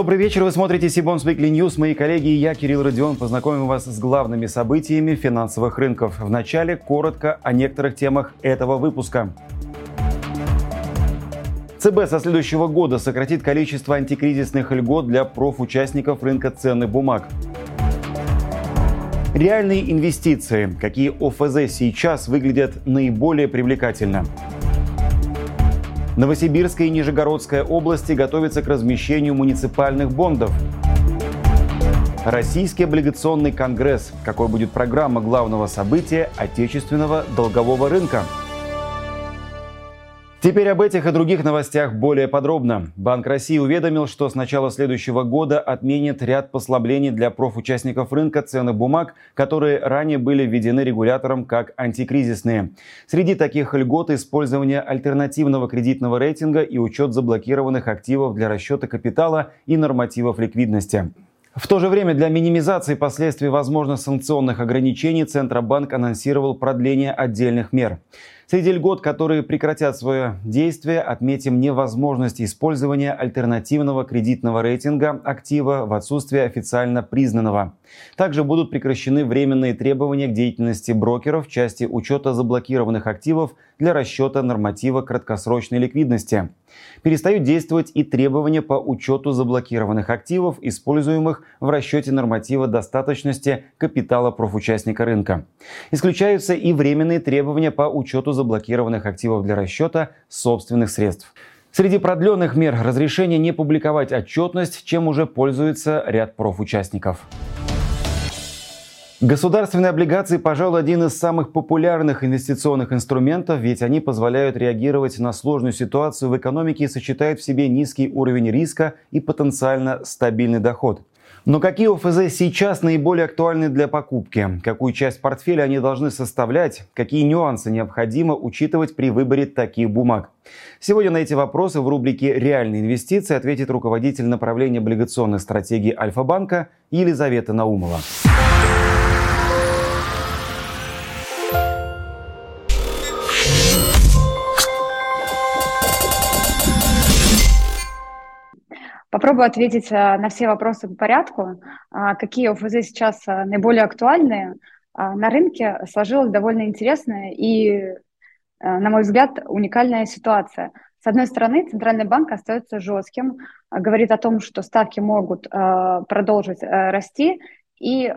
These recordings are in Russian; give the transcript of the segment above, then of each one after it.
Добрый вечер, вы смотрите Сибонс Weekly News. Мои коллеги и я, Кирилл Родион, познакомим вас с главными событиями финансовых рынков. Вначале коротко о некоторых темах этого выпуска. ЦБ со следующего года сократит количество антикризисных льгот для профучастников рынка ценных бумаг. Реальные инвестиции. Какие ОФЗ сейчас выглядят наиболее привлекательно? Новосибирская и Нижегородская области готовятся к размещению муниципальных бондов. Российский облигационный конгресс. Какой будет программа главного события отечественного долгового рынка? Теперь об этих и других новостях более подробно. Банк России уведомил, что с начала следующего года отменит ряд послаблений для профучастников рынка ценных бумаг, которые ранее были введены регулятором как антикризисные. Среди таких льгот использование альтернативного кредитного рейтинга и учет заблокированных активов для расчета капитала и нормативов ликвидности. В то же время для минимизации последствий возможных санкционных ограничений Центробанк анонсировал продление отдельных мер. Среди льгот, которые прекратят свое действие, отметим невозможность использования альтернативного кредитного рейтинга актива в отсутствие официально признанного. Также будут прекращены временные требования к деятельности брокеров в части учета заблокированных активов для расчета норматива краткосрочной ликвидности. Перестают действовать и требования по учету заблокированных активов, используемых в расчете норматива достаточности капитала профучастника рынка. Исключаются и временные требования по учету заблокированных активов для расчета собственных средств. Среди продленных мер разрешение не публиковать отчетность, чем уже пользуется ряд профучастников. Государственные облигации, пожалуй, один из самых популярных инвестиционных инструментов, ведь они позволяют реагировать на сложную ситуацию в экономике и сочетают в себе низкий уровень риска и потенциально стабильный доход. Но какие ОФЗ сейчас наиболее актуальны для покупки? Какую часть портфеля они должны составлять? Какие нюансы необходимо учитывать при выборе таких бумаг? Сегодня на эти вопросы в рубрике «Реальные инвестиции» ответит руководитель направления облигационных стратегий Альфа-банка Елизавета Наумова. Попробую ответить э, на все вопросы по порядку. А, какие ОФЗ сейчас э, наиболее актуальны? А, на рынке сложилась довольно интересная и, э, на мой взгляд, уникальная ситуация. С одной стороны, Центральный банк остается жестким, говорит о том, что ставки могут продолжить расти, и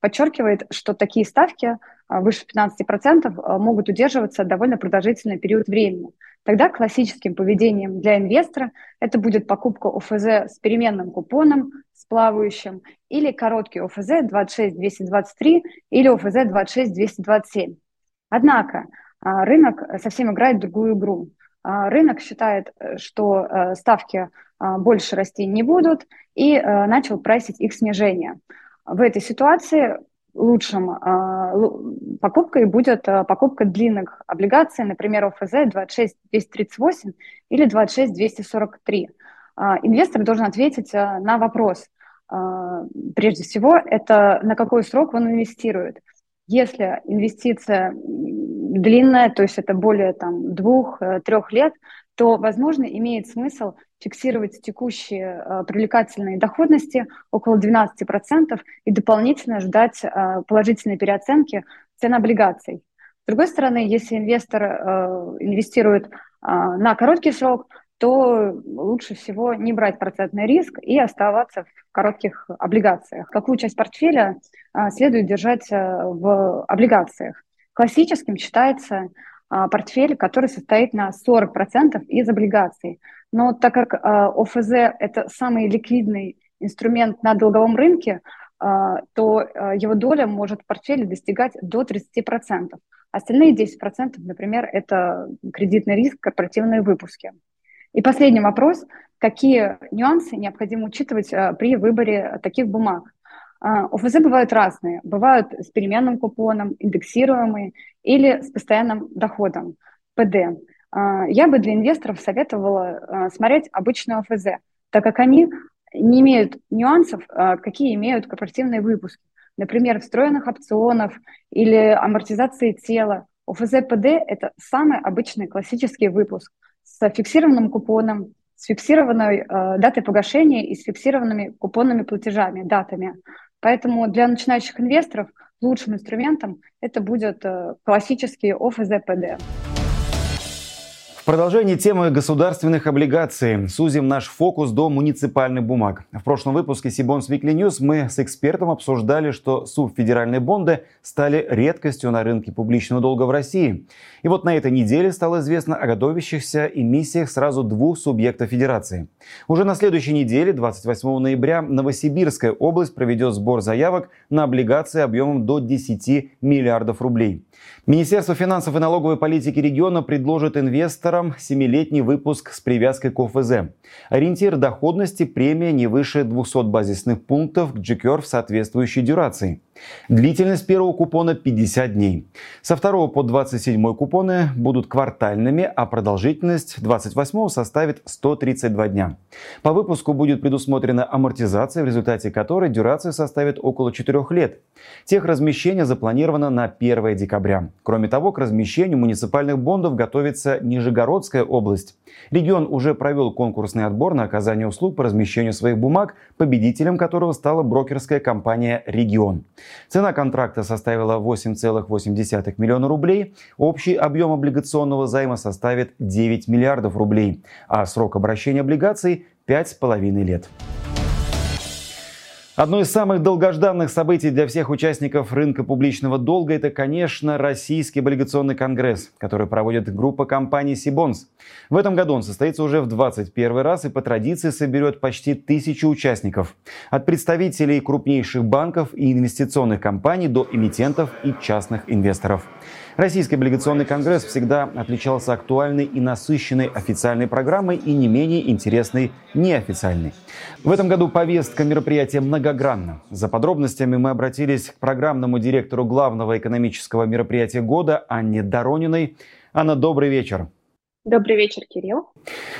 подчеркивает, что такие ставки выше 15% могут удерживаться довольно продолжительный период времени. Тогда классическим поведением для инвестора это будет покупка ОФЗ с переменным купоном, с плавающим, или короткий ОФЗ 26223 или ОФЗ 26227. Однако а, рынок совсем играет другую игру. А, рынок считает, э, что э, ставки а, больше расти не будут и э, начал прайсить их снижение. В этой ситуации лучшим а, покупкой будет а, покупка длинных облигаций, например, ОФЗ 26238 или 26243. А, инвестор должен ответить на вопрос. Прежде всего, это на какой срок он инвестирует. Если инвестиция длинная, то есть это более там, двух-трех лет, то, возможно, имеет смысл фиксировать текущие э, привлекательные доходности около 12% и дополнительно ждать э, положительной переоценки цен облигаций. С другой стороны, если инвестор э, инвестирует на короткий срок, то лучше всего не брать процентный риск и оставаться в коротких облигациях. Какую часть портфеля следует держать в облигациях? Классическим считается портфель, который состоит на 40% из облигаций. Но так как а, ОФЗ – это самый ликвидный инструмент на долговом рынке, а, то его доля может в портфеле достигать до 30%. Остальные 10%, например, это кредитный риск, корпоративные выпуски. И последний вопрос. Какие нюансы необходимо учитывать при выборе таких бумаг? А, ОФЗ бывают разные. Бывают с переменным купоном, индексируемые или с постоянным доходом, ПД. А, я бы для инвесторов советовала а, смотреть обычные ОФЗ, так как они не имеют нюансов, какие имеют корпоративные выпуски. Например, встроенных опционов или амортизации тела. ОФЗ ПД – это самый обычный классический выпуск с фиксированным купоном, с фиксированной э, датой погашения и с фиксированными купонными платежами, датами. Поэтому для начинающих инвесторов лучшим инструментом это будет э, классический ОФЗ-ПД. В продолжении темы государственных облигаций сузим наш фокус до муниципальных бумаг. В прошлом выпуске Сибонс Weekly News мы с экспертом обсуждали, что субфедеральные бонды стали редкостью на рынке публичного долга в России. И вот на этой неделе стало известно о готовящихся эмиссиях сразу двух субъектов федерации. Уже на следующей неделе, 28 ноября, Новосибирская область проведет сбор заявок на облигации объемом до 10 миллиардов рублей. Министерство финансов и налоговой политики региона предложит инвесторам 7-летний выпуск с привязкой к ОФЗ. Ориентир доходности премия не выше 200 базисных пунктов к GCUR в соответствующей дюрации. Длительность первого купона 50 дней. Со второго по 27 купоны будут квартальными, а продолжительность 28 составит 132 дня. По выпуску будет предусмотрена амортизация, в результате которой дюрация составит около 4 лет. Тех размещение запланировано на 1 декабря. Кроме того, к размещению муниципальных бондов готовится Нижегородская область. Регион уже провел конкурсный отбор на оказание услуг по размещению своих бумаг, победителем которого стала брокерская компания «Регион». Цена контракта составила 8,8 миллиона рублей, общий объем облигационного займа составит 9 миллиардов рублей, а срок обращения облигаций – 5,5 лет. Одно из самых долгожданных событий для всех участников рынка публичного долга – это, конечно, Российский облигационный конгресс, который проводит группа компаний «Сибонс». В этом году он состоится уже в 21 раз и по традиции соберет почти тысячу участников. От представителей крупнейших банков и инвестиционных компаний до эмитентов и частных инвесторов. Российский облигационный конгресс всегда отличался актуальной и насыщенной официальной программой и не менее интересной неофициальной. В этом году повестка мероприятия многогранна. За подробностями мы обратились к программному директору главного экономического мероприятия года Анне Дорониной. Анна, добрый вечер. Добрый вечер, Кирилл.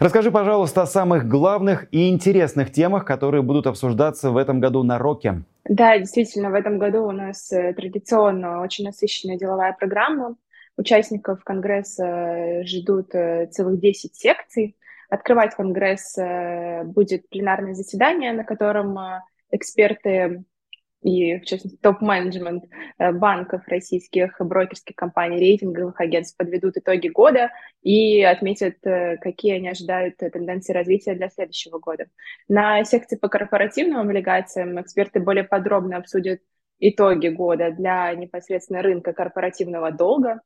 Расскажи, пожалуйста, о самых главных и интересных темах, которые будут обсуждаться в этом году на Роке. Да, действительно, в этом году у нас э, традиционно очень насыщенная деловая программа. Участников Конгресса э, ждут э, целых 10 секций. Открывать Конгресс будет пленарное заседание, на котором эксперты и, в частности, топ-менеджмент э, банков российских, брокерских компаний, рейтинговых агентств подведут итоги года и отметят, э, какие они ожидают тенденции развития для следующего года. На секции по корпоративным облигациям эксперты более подробно обсудят итоги года для непосредственно рынка корпоративного долга.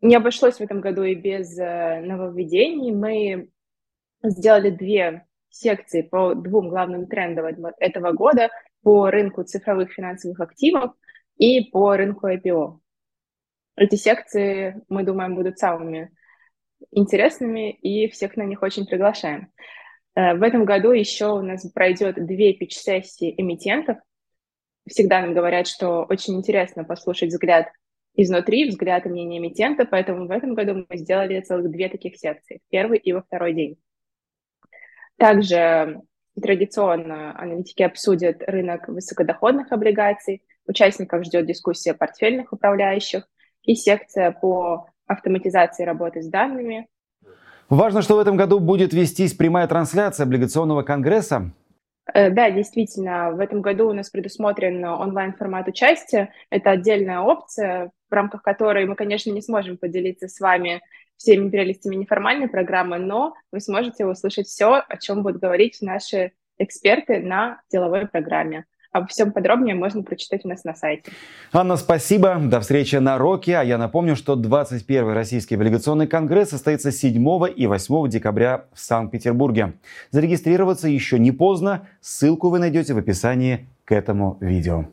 Не обошлось в этом году и без э, нововведений. Мы сделали две секции по двум главным трендам этого года – по рынку цифровых финансовых активов и по рынку IPO. Эти секции, мы думаем, будут самыми интересными, и всех на них очень приглашаем. Э, в этом году еще у нас пройдет две пич-сессии эмитентов. Всегда нам говорят, что очень интересно послушать взгляд изнутри, взгляд и мнение эмитента, поэтому в этом году мы сделали целых две таких секции, первый и во второй день. Также Традиционно аналитики обсудят рынок высокодоходных облигаций, участников ждет дискуссия портфельных управляющих и секция по автоматизации работы с данными. Важно, что в этом году будет вестись прямая трансляция облигационного конгресса. Э, да, действительно, в этом году у нас предусмотрен онлайн-формат участия. Это отдельная опция, в рамках которой мы, конечно, не сможем поделиться с вами всеми прелестями неформальной программы, но вы сможете услышать все, о чем будут говорить наши эксперты на деловой программе. Обо всем подробнее можно прочитать у нас на сайте. Анна, спасибо. До встречи на Роке. А я напомню, что 21-й Российский облигационный конгресс состоится 7 и 8 декабря в Санкт-Петербурге. Зарегистрироваться еще не поздно. Ссылку вы найдете в описании к этому видео.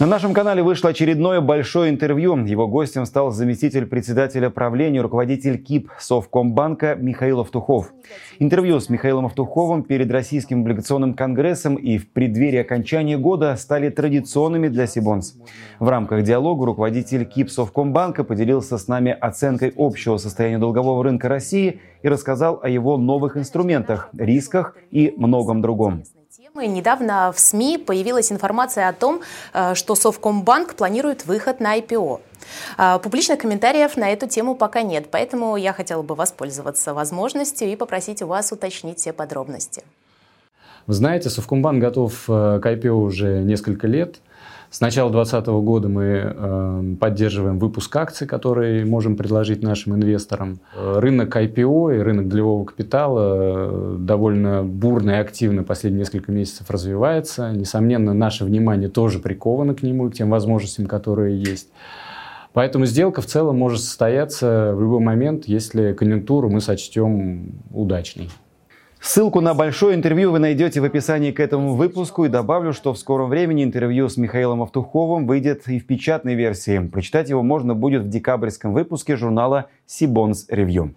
На нашем канале вышло очередное большое интервью. Его гостем стал заместитель председателя правления, руководитель КИП Совкомбанка Михаил Автухов. Интервью с Михаилом Автуховым перед Российским облигационным конгрессом и в преддверии окончания года стали традиционными для Сибонс. В рамках диалога руководитель КИП Совкомбанка поделился с нами оценкой общего состояния долгового рынка России и рассказал о его новых инструментах, рисках и многом другом. Недавно в СМИ появилась информация о том, э, что Совкомбанк планирует выход на IPO. Э, публичных комментариев на эту тему пока нет, поэтому я хотела бы воспользоваться возможностью и попросить у вас уточнить все подробности. Вы знаете, Совкомбанк готов э, к IPO уже несколько лет – с начала 2020 года мы э, поддерживаем выпуск акций, которые можем предложить нашим инвесторам. Рынок IPO и рынок долевого капитала э, довольно бурно и активно последние несколько месяцев развивается. Несомненно, наше внимание тоже приковано к нему и к тем возможностям, которые есть. Поэтому сделка в целом может состояться в любой момент, если конъюнктуру мы сочтем удачной. Ссылку на большое интервью вы найдете в описании к этому выпуску и добавлю, что в скором времени интервью с Михаилом Автуховым выйдет и в печатной версии. Прочитать его можно будет в декабрьском выпуске журнала Сибонс Ревью.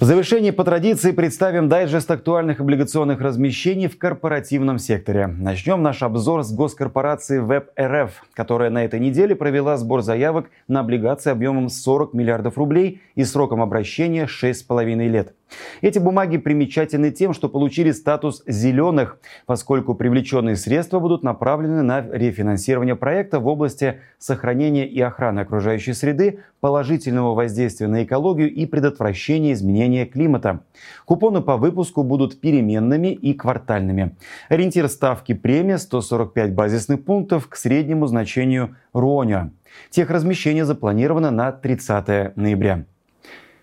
В завершении по традиции представим дайджест актуальных облигационных размещений в корпоративном секторе. Начнем наш обзор с госкорпорации WebRF, которая на этой неделе провела сбор заявок на облигации объемом 40 миллиардов рублей и сроком обращения 6,5 лет. Эти бумаги примечательны тем, что получили статус «зеленых», поскольку привлеченные средства будут направлены на рефинансирование проекта в области сохранения и охраны окружающей среды, положительного воздействия на экологию и предотвращения изменения климата. Купоны по выпуску будут переменными и квартальными. Ориентир ставки премии 145 базисных пунктов к среднему значению РОНЯ. Техразмещение запланировано на 30 ноября.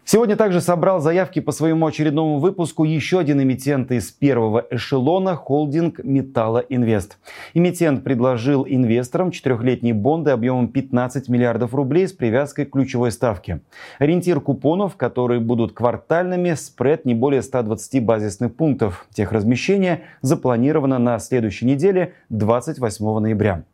Сегодня также собрал заявки по своему очередному выпуску еще один эмитент из первого эшелона – холдинг Металла Инвест. Эмитент предложил инвесторам четырехлетние бонды объемом 15 миллиардов рублей с привязкой к ключевой ставке. Ориентир купонов, которые будут квартальными, спред не более 120 базисных пунктов. Техразмещение запланировано на следующей неделе 28 ноября.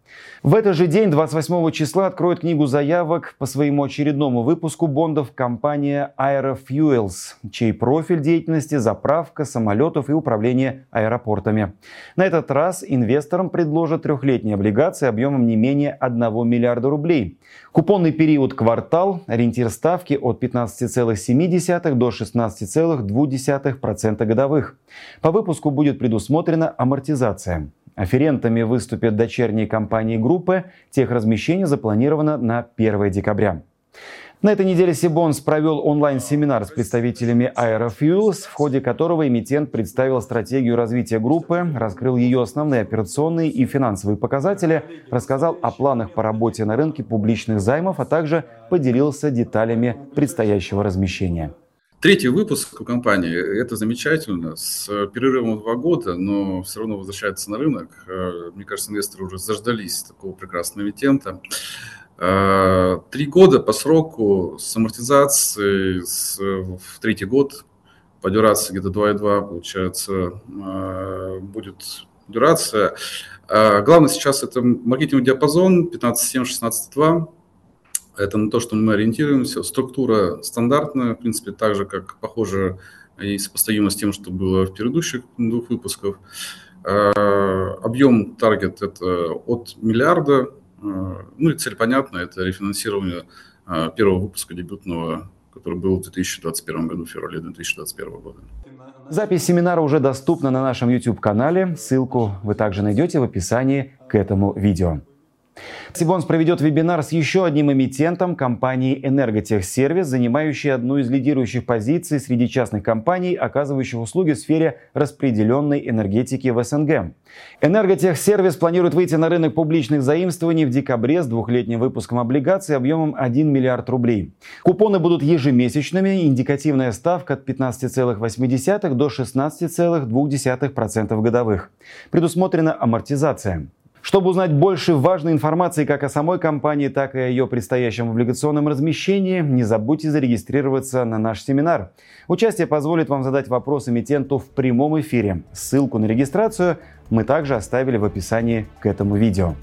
В этот же день, 28 числа, откроет книгу заявок по своему очередному выпуску бондов компания Aerofuels, чей профиль деятельности – заправка самолетов и управление аэропортами. На этот раз инвесторам предложат трехлетние облигации объемом не менее 1 миллиарда рублей. Купонный период квартал, ориентир ставки от 15,7 до 16,2% годовых. По выпуску будет предусмотрена амортизация. Аферентами выступят дочерние компании группы. Техразмещение запланировано на 1 декабря. На этой неделе Сибонс провел онлайн-семинар с представителями Aerofuels, в ходе которого эмитент представил стратегию развития группы, раскрыл ее основные операционные и финансовые показатели, рассказал о планах по работе на рынке публичных займов, а также поделился деталями предстоящего размещения. Третий выпуск у компании – это замечательно, с перерывом в два года, но все равно возвращается на рынок. Э, мне кажется, инвесторы уже заждались такого прекрасного эмитента. Э, три года по сроку с амортизацией с, в третий год по дюрации где-то 2,2 получается э, будет дюрация. Главное сейчас это маркетинговый диапазон 15,7-16,2 это на то, что мы ориентируемся. Структура стандартная, в принципе, так же, как похоже и сопоставимо с тем, что было в предыдущих двух выпусках. А, объем таргет – это от миллиарда. А, ну и цель понятна – это рефинансирование а, первого выпуска дебютного, который был в 2021 году, в феврале 2021 года. Запись семинара уже доступна на нашем YouTube-канале. Ссылку вы также найдете в описании к этому видео. Сибонс проведет вебинар с еще одним эмитентом компании «Энерготехсервис», занимающей одну из лидирующих позиций среди частных компаний, оказывающих услуги в сфере распределенной энергетики в СНГ. «Энерготехсервис» планирует выйти на рынок публичных заимствований в декабре с двухлетним выпуском облигаций объемом 1 миллиард рублей. Купоны будут ежемесячными, индикативная ставка от 15,8 до 16,2% годовых. Предусмотрена амортизация. Чтобы узнать больше важной информации как о самой компании, так и о ее предстоящем облигационном размещении, не забудьте зарегистрироваться на наш семинар. Участие позволит вам задать вопрос эмитенту в прямом эфире. Ссылку на регистрацию мы также оставили в описании к этому видео.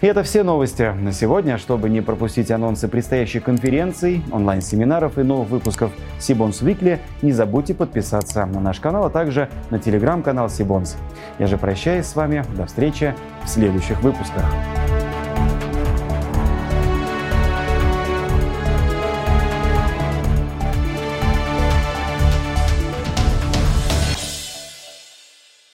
И это все новости на сегодня. Чтобы не пропустить анонсы предстоящих конференций, онлайн-семинаров и новых выпусков Сибонс Weekly, не забудьте подписаться на наш канал, а также на телеграм-канал Сибонс. Я же прощаюсь с вами. До встречи в следующих выпусках.